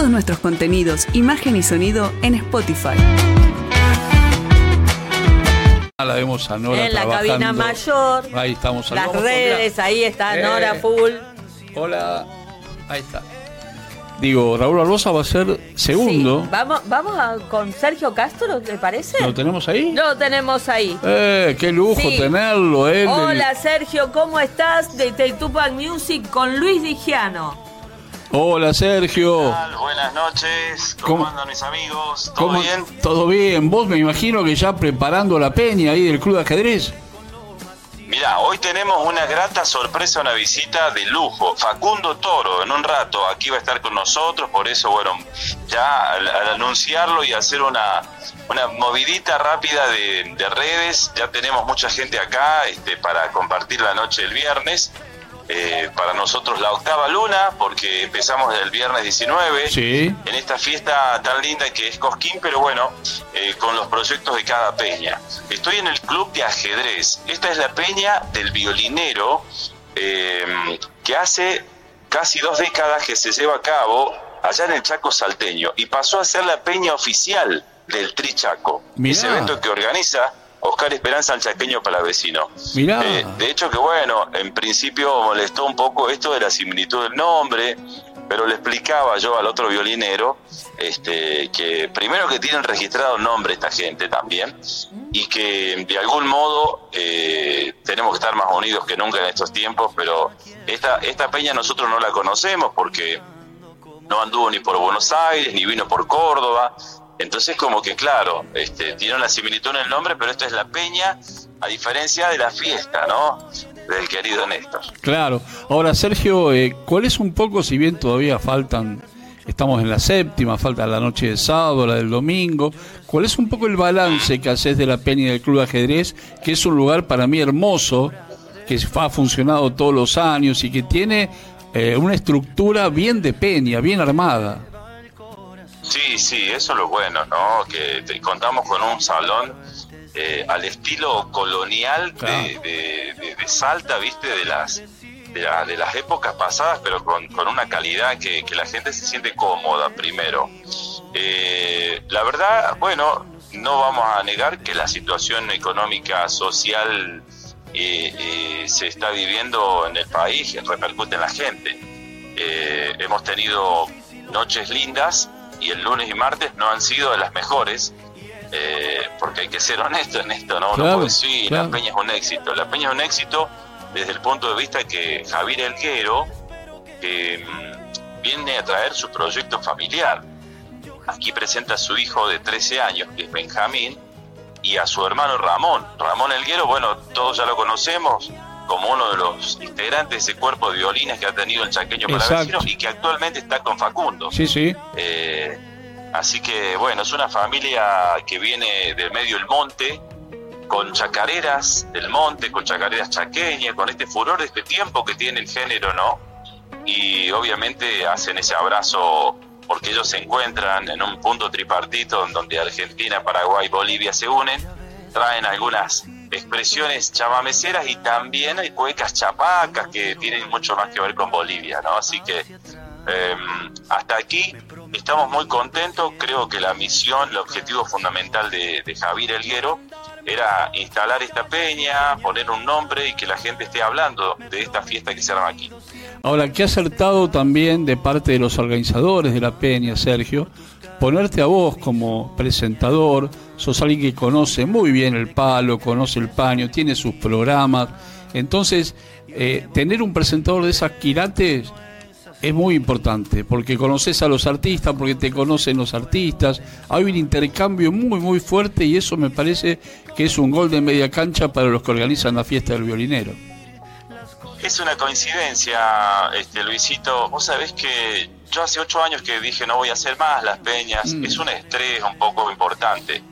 todos nuestros contenidos, imagen y sonido en Spotify. La vemos a Nora En la trabajando. cabina mayor. Ahí estamos. Las Vamos, redes, ahí está Eh. Nora Full. Hola. Ahí está. Digo, Raúl Barbosa va a ser segundo. Sí. Vamos, vamos a- con Sergio Castro, ¿te parece? ¿Lo tenemos ahí? Lo tenemos ahí. Eh, qué lujo Sí. tenerlo, él. Hola Sergio, ¿cómo estás? De, de Tupac Music con Luis Digiano. Hola, Sergio. tal? Buenas noches, ¿cómo, ¿Cómo- andan mis amigos? ¿Todo ¿Cómo- bien? Todo bien. Vos me imagino que ya preparando la peña ahí del Club de Ajedrez. Mira, hoy tenemos una grata sorpresa, una visita de lujo. Facundo Toro, en un rato, aquí va a estar con nosotros, por eso, bueno, ya al, al anunciarlo y hacer una, una movidita rápida de, de redes, ya tenemos mucha gente acá este, para compartir la noche del viernes. Eh, para nosotros la octava luna, porque empezamos el viernes 19. Sí. en esta fiesta tan linda que es Cosquín, pero bueno, eh, con los proyectos de cada peña. Estoy en el club de ajedrez. Esta es la peña del violinero eh, que hace casi dos décadas que se lleva a cabo allá en el Chaco Salteño y pasó a ser la peña oficial del Tri Chaco. Mirá. Ese evento que organiza Oscar Esperanza el chaqueño palavecino. Mirá. Eh, de hecho que bueno, en principio molestó un poco esto de la similitud del nombre, pero le explicaba yo al otro violinero este, que primero que tienen registrado nombre esta gente también y que de algún modo eh, tenemos que estar más unidos que nunca en estos tiempos, pero esta, esta peña nosotros no la conocemos porque no anduvo ni por Buenos Aires, ni vino por Córdoba. Entonces, como que claro, este, tiene una similitud en el nombre, pero esta es la peña, a diferencia de la fiesta, ¿no? Del querido Néstor. Claro. Ahora, Sergio, eh, ¿cuál es un poco, si bien todavía faltan, estamos en la séptima, falta la noche de sábado, la del domingo, cuál es un poco el balance que haces de la peña del Club de Ajedrez, que es un lugar para mí hermoso, que ha funcionado todos los años y que tiene eh, una estructura bien de peña, bien armada? Sí, sí, eso es lo bueno, ¿no? Que te- contamos con un salón eh, al estilo colonial de, Claro. de- de- de Salta, ¿viste? De las, de, la- de las épocas pasadas, pero con, con una calidad que, que la gente se siente cómoda primero. Eh, la verdad, bueno, no vamos a negar que la situación económica, social eh, eh, se está viviendo en el país, repercute en la gente. Eh, hemos tenido noches lindas y el lunes y martes no han sido de las mejores, eh, porque hay que ser honesto en esto, ¿no? Uno Claro, puede decir, claro. la Peña es un éxito. La Peña es un éxito desde el punto de vista que Javier Elguero eh, viene a traer su proyecto familiar. Aquí presenta a su hijo de 13 años, que es Benjamín, y a su hermano Ramón. Ramón Elguero, bueno, todos ya lo conocemos como uno de los integrantes de ese cuerpo de violines que ha tenido el chaqueño palavecino y que actualmente está con Facundo. Sí, sí. Eh, así que bueno, es una familia que viene del medio del monte, con chacareras del monte, con chacareras chaqueñas, con este furor de este tiempo que tiene el género, ¿no? Y obviamente hacen ese abrazo porque ellos se encuentran en un punto tripartito en donde Argentina, Paraguay, Bolivia se unen, traen algunas expresiones chamameceras y también hay cuecas chapacas que tienen mucho más que ver con Bolivia, ¿no? Así que eh, hasta aquí estamos muy contentos. Creo que la misión, el objetivo fundamental de, Javier Elguero era instalar esta peña, poner un nombre y que la gente esté hablando de esta fiesta que se arma aquí. Ahora, qué acertado también de parte de los organizadores de la peña, Sergio, ponerte a vos como presentador, sos alguien que conoce muy bien el palo, conoce el paño, tiene sus programas, entonces eh, tener un presentador de esas quilates es muy importante, porque conoces a los artistas, porque te conocen los artistas, hay un intercambio muy muy fuerte y eso me parece que es un gol de media cancha para los que organizan la fiesta del violinero. Es una coincidencia, este Luisito. Vos sabés que yo hace ocho años que dije no voy a hacer más las peñas. Mm. Es un estrés un poco importante.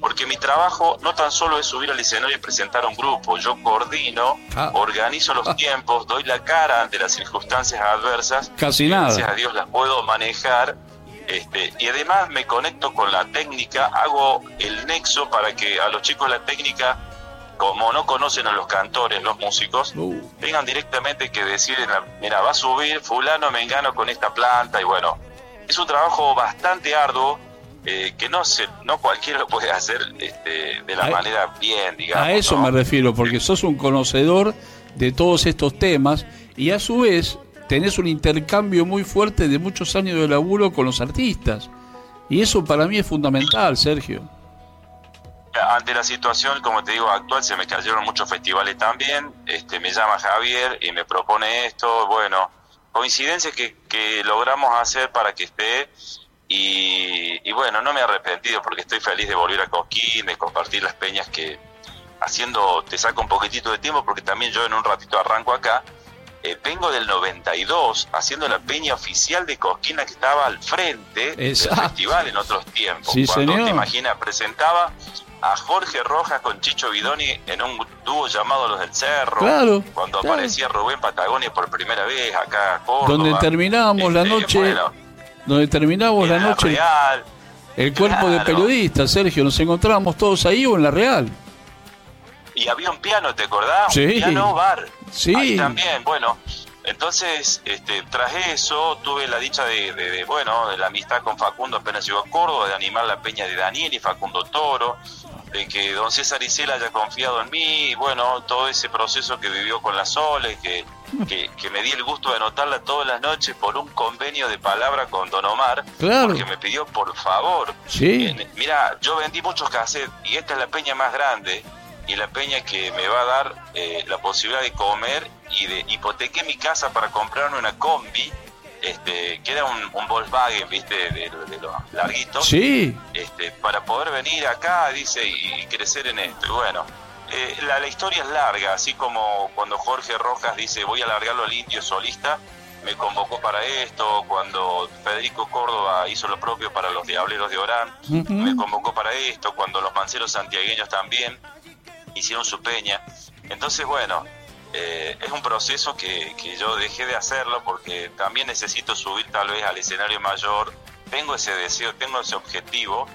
Porque mi trabajo no tan solo es subir al escenario y presentar un grupo. Yo coordino, Ah. organizo los tiempos, doy la cara ante las circunstancias adversas. Casi Gracias nada. a Dios las puedo manejar. Este, y además me conecto con la técnica, hago el nexo para que a los chicos de la técnica, como no conocen a los cantores, los músicos, Uh. tengan directamente que decir, mira, va a subir fulano, mengano con esta planta y bueno, es un trabajo bastante arduo eh, que no se, no cualquiera lo puede hacer este, de la A- manera bien, digamos. A eso ¿no? me refiero, porque sos un conocedor de todos estos temas y a su vez tenés un intercambio muy fuerte de muchos años de laburo con los artistas. Y eso para mí es fundamental, Sergio. Ante la situación, como te digo, actual, se me cayeron muchos festivales también. Este, me llama Javier y me propone esto. Bueno, coincidencias que, que logramos hacer para que esté. Y, y bueno, no me he arrepentido porque estoy feliz de volver a Coquín, de compartir las peñas que haciendo, te saco un poquitito de tiempo porque también yo en un ratito arranco acá. Eh, vengo del 92 haciendo la peña oficial de Cosquina que estaba al frente Exacto. del festival en otros tiempos. Sí, Cuando señor. te imaginas, presentaba a Jorge Rojas con Chicho Bidoni en un dúo llamado Los del Cerro. Claro, Cuando claro. aparecía Rubén Patagonia por primera vez acá a Córdoba. Donde terminábamos la Este, noche, bueno, donde terminábamos la noche Real. el cuerpo de Claro. periodistas, Sergio, nos encontrábamos todos ahí o en la Real. Y había un piano, ¿te acordás? Sí. Un piano bar. Sí. Ahí también, bueno. Entonces, este, tras eso, tuve la dicha de, de- de, bueno, de la amistad con Facundo apenas llegó a Córdoba, de animar la peña de Daniel y Facundo Toro, de que don César Isela haya confiado en mí, y bueno, todo ese proceso que vivió con la Sole, que, que, que me di el gusto de anotarla todas las noches por un convenio de palabra con Don Omar, Claro. porque me pidió por favor, Sí. eh, Mira, yo vendí muchos cassettes y esta es la peña más grande y la peña que me va a dar eh, la posibilidad de comer y de hipotequé mi casa para comprarme una combi, este, que era un, un Volkswagen, viste, de, de los larguitos, Sí, este, para poder venir acá, dice, y, y crecer en esto. Y bueno, eh, la, la historia es larga, así como cuando Jorge Rojas dice voy a largarlo al indio solista, me convocó para esto, cuando Federico Córdoba hizo lo propio para los Diableros de Orán, me convocó para esto, cuando los manceros santiagueños también hicieron su peña. Entonces, bueno, eh, es un proceso que, que yo dejé de hacerlo porque también necesito subir tal vez al escenario mayor, tengo ese deseo, tengo ese objetivo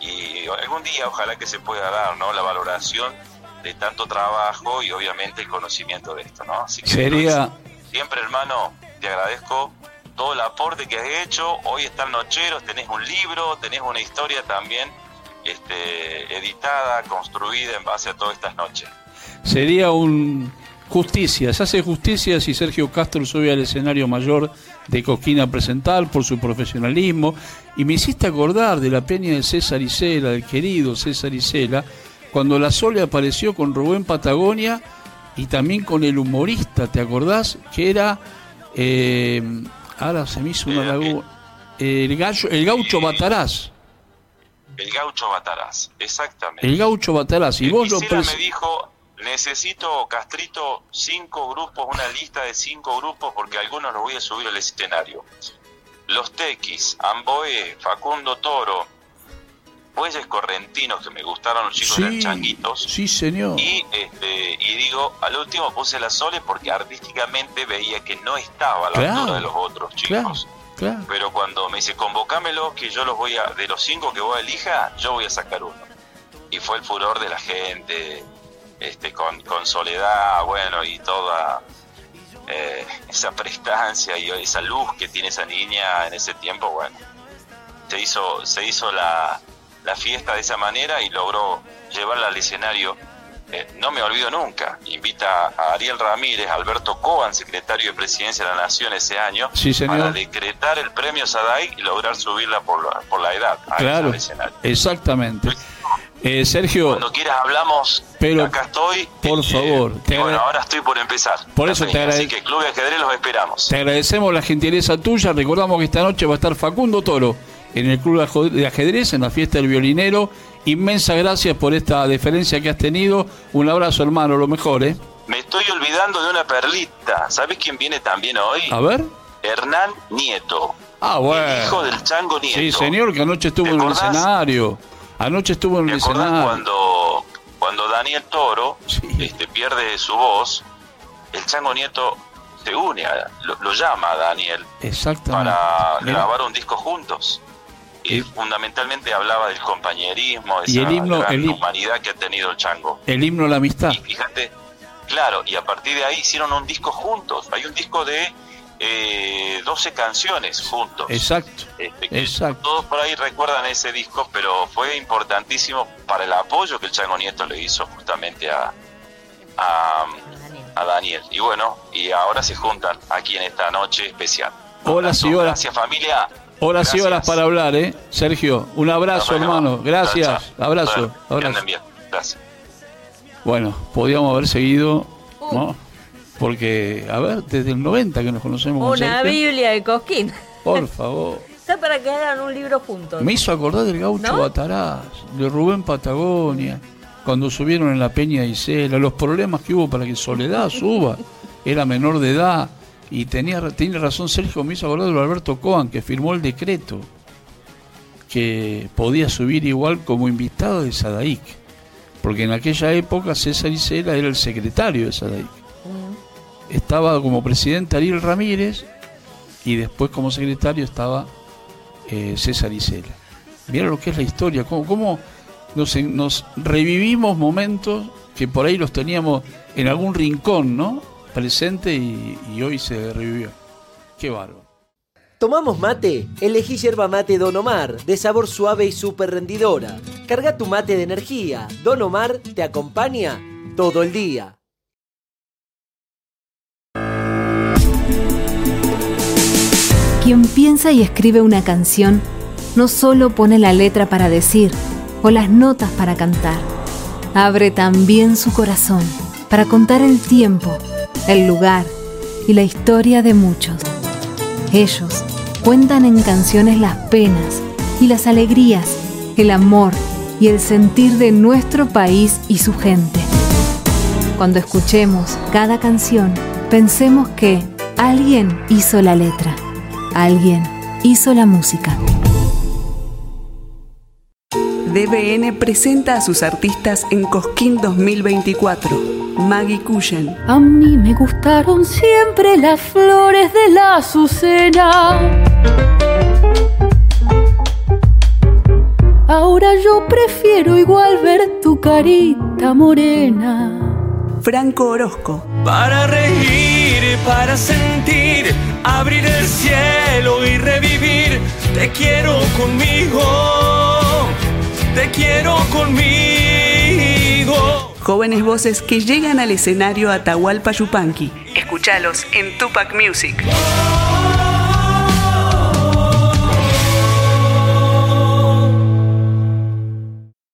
y algún día ojalá que se pueda dar ¿no? la valoración de tanto trabajo y obviamente el conocimiento de esto. ¿no? Así que, sería, siempre hermano, te agradezco todo el aporte que has hecho. Hoy están Nocheros, tenés un libro, tenés una historia también este, editada, construida en base a todas estas noches. sería un justicia, se hace justicia si Sergio Castro sube al escenario mayor de Cosquín a presentar por su profesionalismo. Y me hiciste acordar de la peña de César Isela, del querido César Isela, cuando la Sole apareció con Rubén Patagonia y también con el humorista, ¿te acordás? Que era, eh, ahora se me hizo una Eh, laguna, el, gallo, el gaucho Bataraz, El gaucho Batarás, exactamente. el gaucho Bataraz, y El vos lo me dijo, necesito, Castrito, cinco grupos, una lista de cinco grupos, porque algunos los voy a subir al escenario. Los Tequis, Amboé, Facundo Toro, Bueyes Correntinos, que me gustaron los chicos de Sí, Changuitos. sí señor. Y, este, y digo, al último puse la Sole porque artísticamente veía que no estaba a la Claro, altura de los otros chicos. claro. Pero cuando me dice, convocámelo, que yo los voy a, de los cinco que vos elija, yo voy a sacar uno. Y fue el furor de la gente, este, con, con soledad, bueno, y toda eh, esa prestancia y esa luz que tiene esa niña en ese tiempo, bueno. Se hizo, se hizo la, la fiesta de esa manera y logró llevarla al escenario. Eh, no me olvido nunca. Invita a Ariel Ramírez, Alberto Coban, secretario de Presidencia de la Nación ese año, Sí, señor. para decretar el premio Sadai y lograr subirla por la, por la edad a Claro, exactamente. Eh, Sergio, Cuando quieras hablamos, Pero, acá estoy. por favor, te bueno, ahora estoy por empezar. Por eso te peña, agrade- Así que Club de Ajedrez los esperamos. te agradecemos la gentileza tuya. Recordamos que esta noche va a estar Facundo Toro en el Club de Ajedrez, en la fiesta del violinero. Inmensa gracias por esta deferencia que has tenido. Un abrazo, hermano, lo mejor, ¿eh? Me estoy olvidando de una perlita. ¿Sabes quién viene también hoy? A ver. Hernán Nieto. Ah, El hijo bueno. del Chango Nieto. Sí, señor, que anoche estuvo ¿Te en el escenario. Anoche estuvo en ¿Te el escenario. cuando, cuando Daniel Toro Sí. este, pierde su voz? El Chango Nieto se une, a- lo, lo llama a Daniel Exactamente. para grabar un disco juntos. Y fundamentalmente hablaba del compañerismo, de Y esa el himno- gran el humanidad que ha tenido el Chango. El himno a la amistad. Y fíjate, claro, y a partir de ahí hicieron un disco juntos. Hay un disco de eh, 12 canciones juntos. Exacto. Este, Exacto. Todos por ahí recuerdan ese disco, pero fue importantísimo para el apoyo que el Chango Nieto le hizo justamente a, a, a Daniel. Y bueno, y ahora se juntan aquí en esta noche especial. Abrazo, horas. Gracias familia. Horas y Gracias. horas para hablar, ¿eh? Sergio, un abrazo, hermano. Gracias. Abrazo. Bueno, abrazo. bien. Gracias. Bueno, podíamos haber seguido, Uh. ¿no? Porque, a ver, desde el 90 que nos conocemos con Una. Biblia de Cosquín. Por favor. Está para que hagan un libro juntos. Me hizo acordar del gaucho ¿No? Bataraz, de Rubén Patagonia, cuando subieron en la Peña de Isela, los problemas que hubo para que Soledad suba, era menor de edad, y tenía, tiene razón Sergio, me hizo acordar de Alberto Coan, que firmó el decreto que podía subir igual como invitado de Sadaic, porque en aquella época César Isela era el secretario de Sadaic. Estaba como presidente Ariel Ramírez y después como secretario estaba eh, César Isela. Mira lo que es la historia, cómo, cómo nos, revivimos momentos que por ahí los teníamos en algún rincón, ¿no? Presente y, y hoy se revivió. Qué bárbaro. ¿Tomamos mate? Elegí yerba mate Don Omar, de sabor suave y súper rendidora. Carga tu mate de energía. Don Omar te acompaña todo el día. Quien piensa y escribe una canción no solo pone la letra para decir o las notas para cantar, abre también su corazón para contar el tiempo, el lugar y la historia de muchos. Ellos cuentan en canciones las penas y las alegrías, el amor y el sentir de nuestro país y su gente. Cuando escuchemos cada canción, pensemos que alguien hizo la letra, alguien hizo la música. DBN presenta a sus artistas en Cosquín 2024. Maggie Cullen, A mí me gustaron siempre las flores de la azucena. Ahora yo prefiero igual ver tu carita morena. Franco Orozco, Para reír, para sentir, abrir el cielo y revivir. Te quiero conmigo, te quiero conmigo. jóvenes voces que llegan al escenario Atahualpa Yupanqui. Escúchalos en Tupac Music.